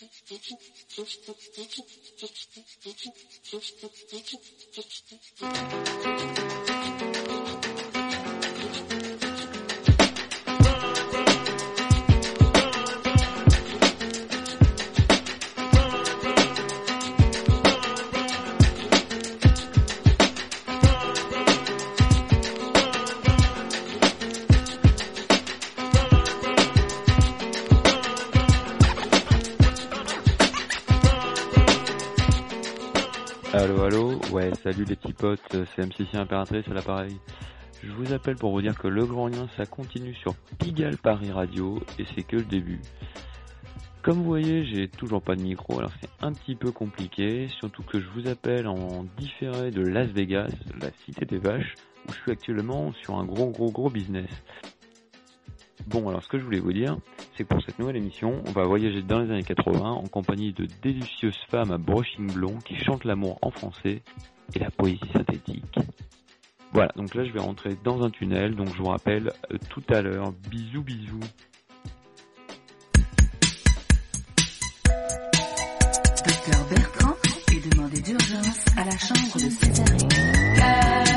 Thank you. Potes, c'est MCC Impératrice à l'appareil. Je vous appelle pour vous dire que le grand lien ça continue sur Pigalle Paris Radio et c'est que le début. Comme vous voyez, j'ai toujours pas de micro, alors c'est un petit peu compliqué, surtout que je vous appelle en différé de Las Vegas, la cité des vaches, où je suis actuellement sur un gros gros gros business. Bon, alors ce que je voulais vous dire, c'est que pour cette nouvelle émission, on va voyager dans les années 80 en compagnie de délicieuses femmes à brushing blond qui chantent l'amour en français et la poésie synthétique. Voilà, donc là je vais rentrer dans un tunnel, donc je vous rappelle euh, tout à l'heure. Bisous bisous. Docteur Bertrand est demandé d'urgence à la chambre de.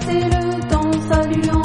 Embrassez-le dans sa lueur.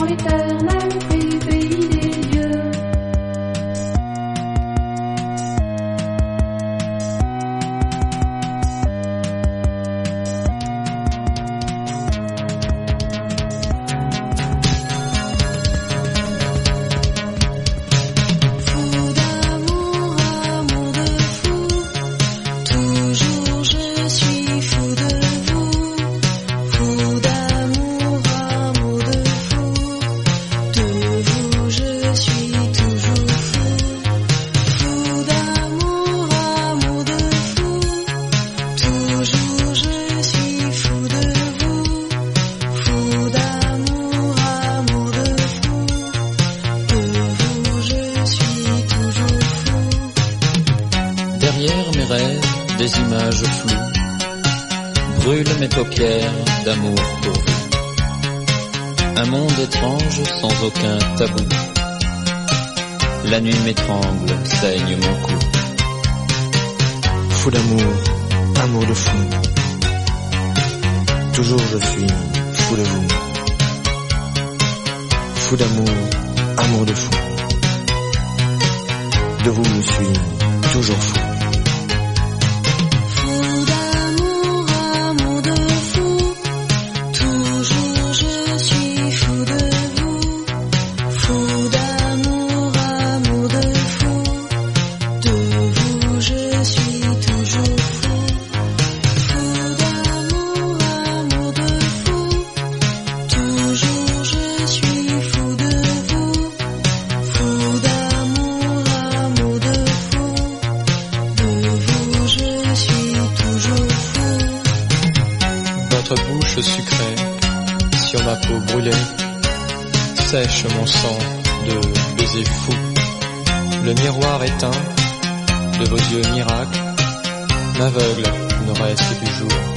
mon sang de baisers fous. Le miroir éteint de vos yeux miracles m'aveugle ne reste du jour.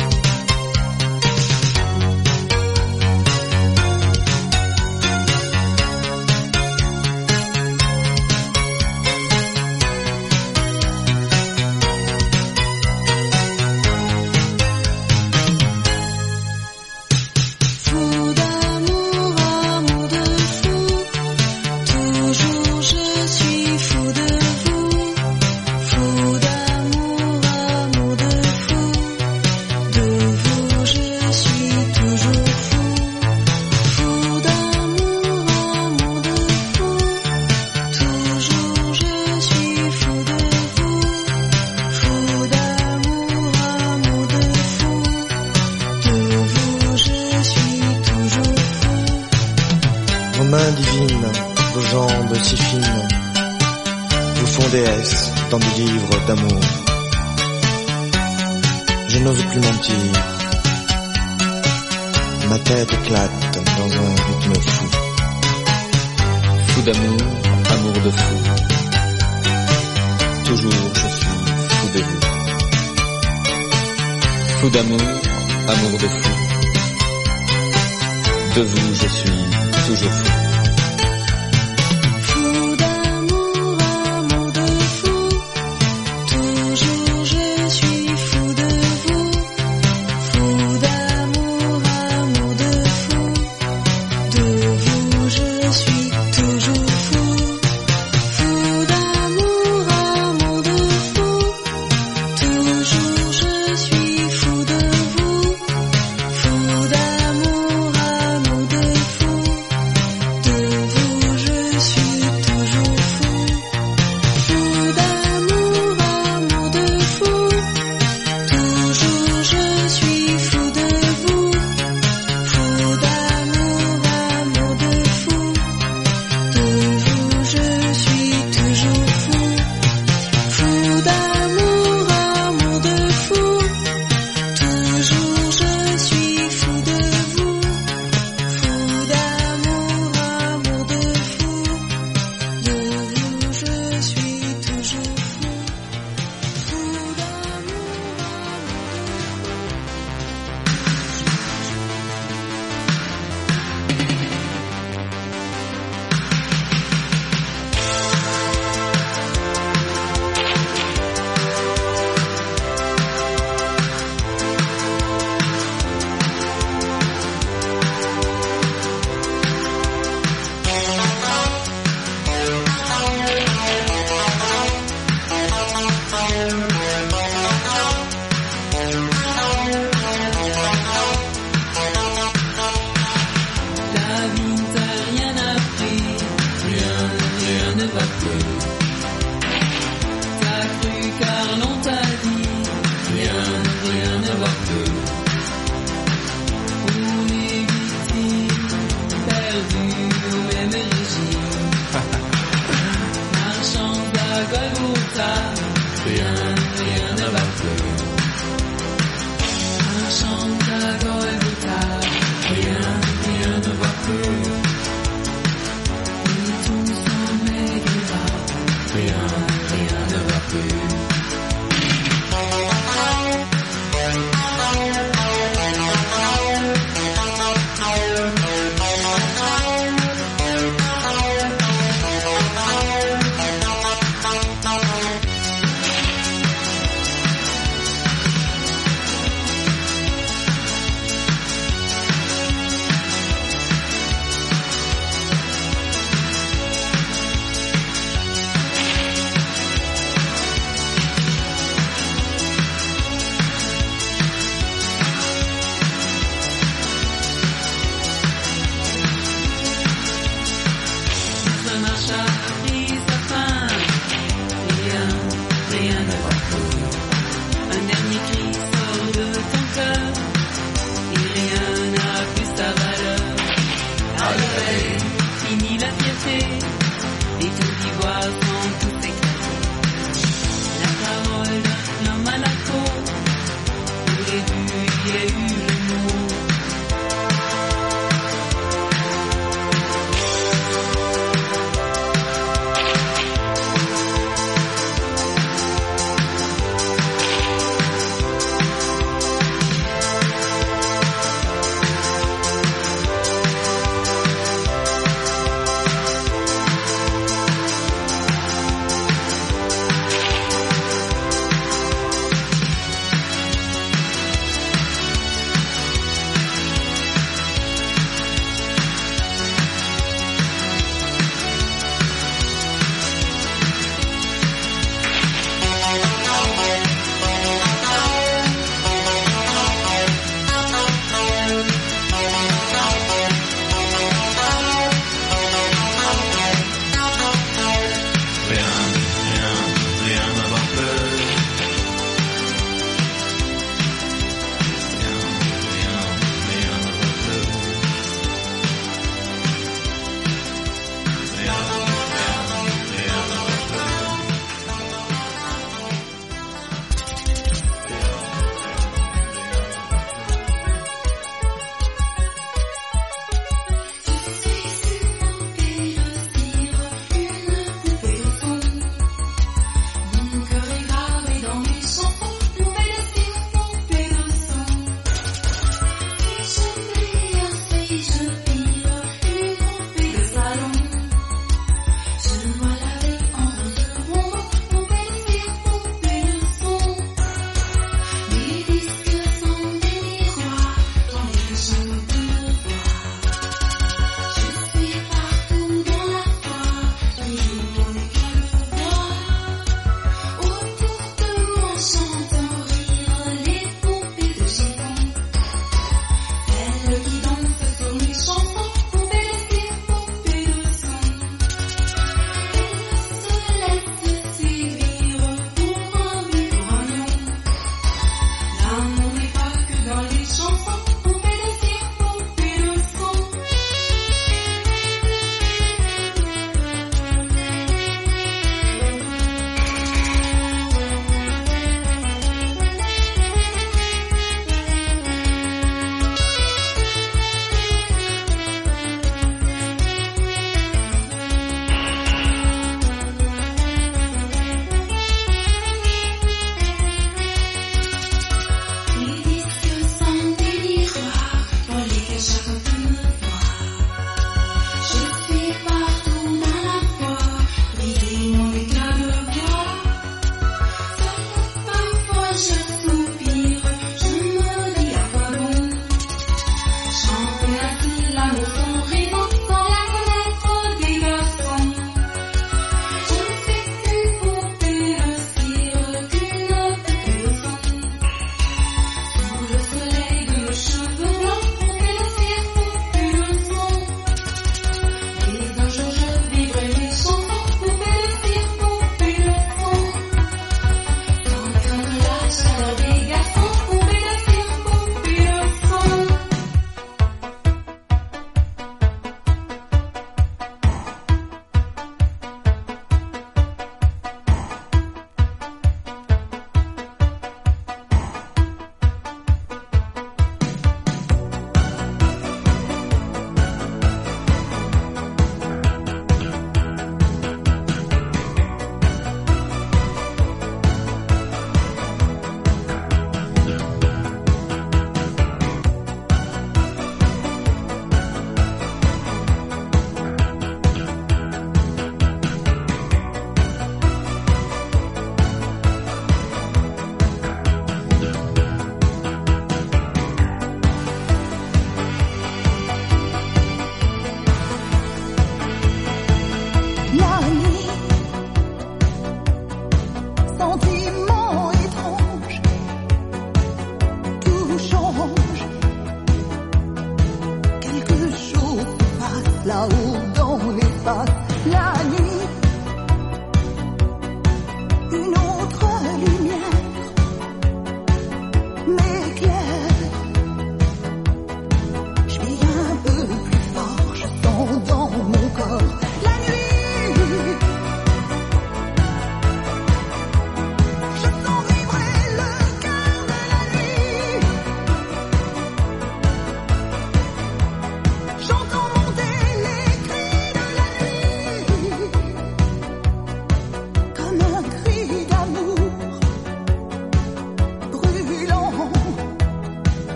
fou. Toujours je suis fou de vous. Fou d'amour, amour de fou. De vous je suis toujours fou.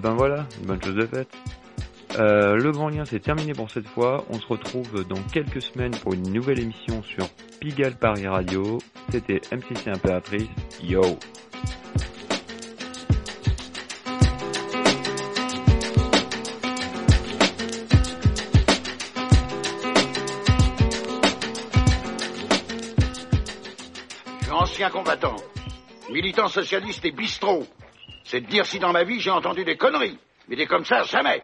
Eh ben voilà, une bonne chose de faite. Euh, le grand lien c'est terminé pour cette fois. On se retrouve dans quelques semaines pour une nouvelle émission sur Pigalle Paris Radio. C'était MCC Impératrice. Yo Je suis ancien combattant, militant socialiste et bistrot. C'est de dire si dans ma vie j'ai entendu des conneries. Mais des comme ça, jamais.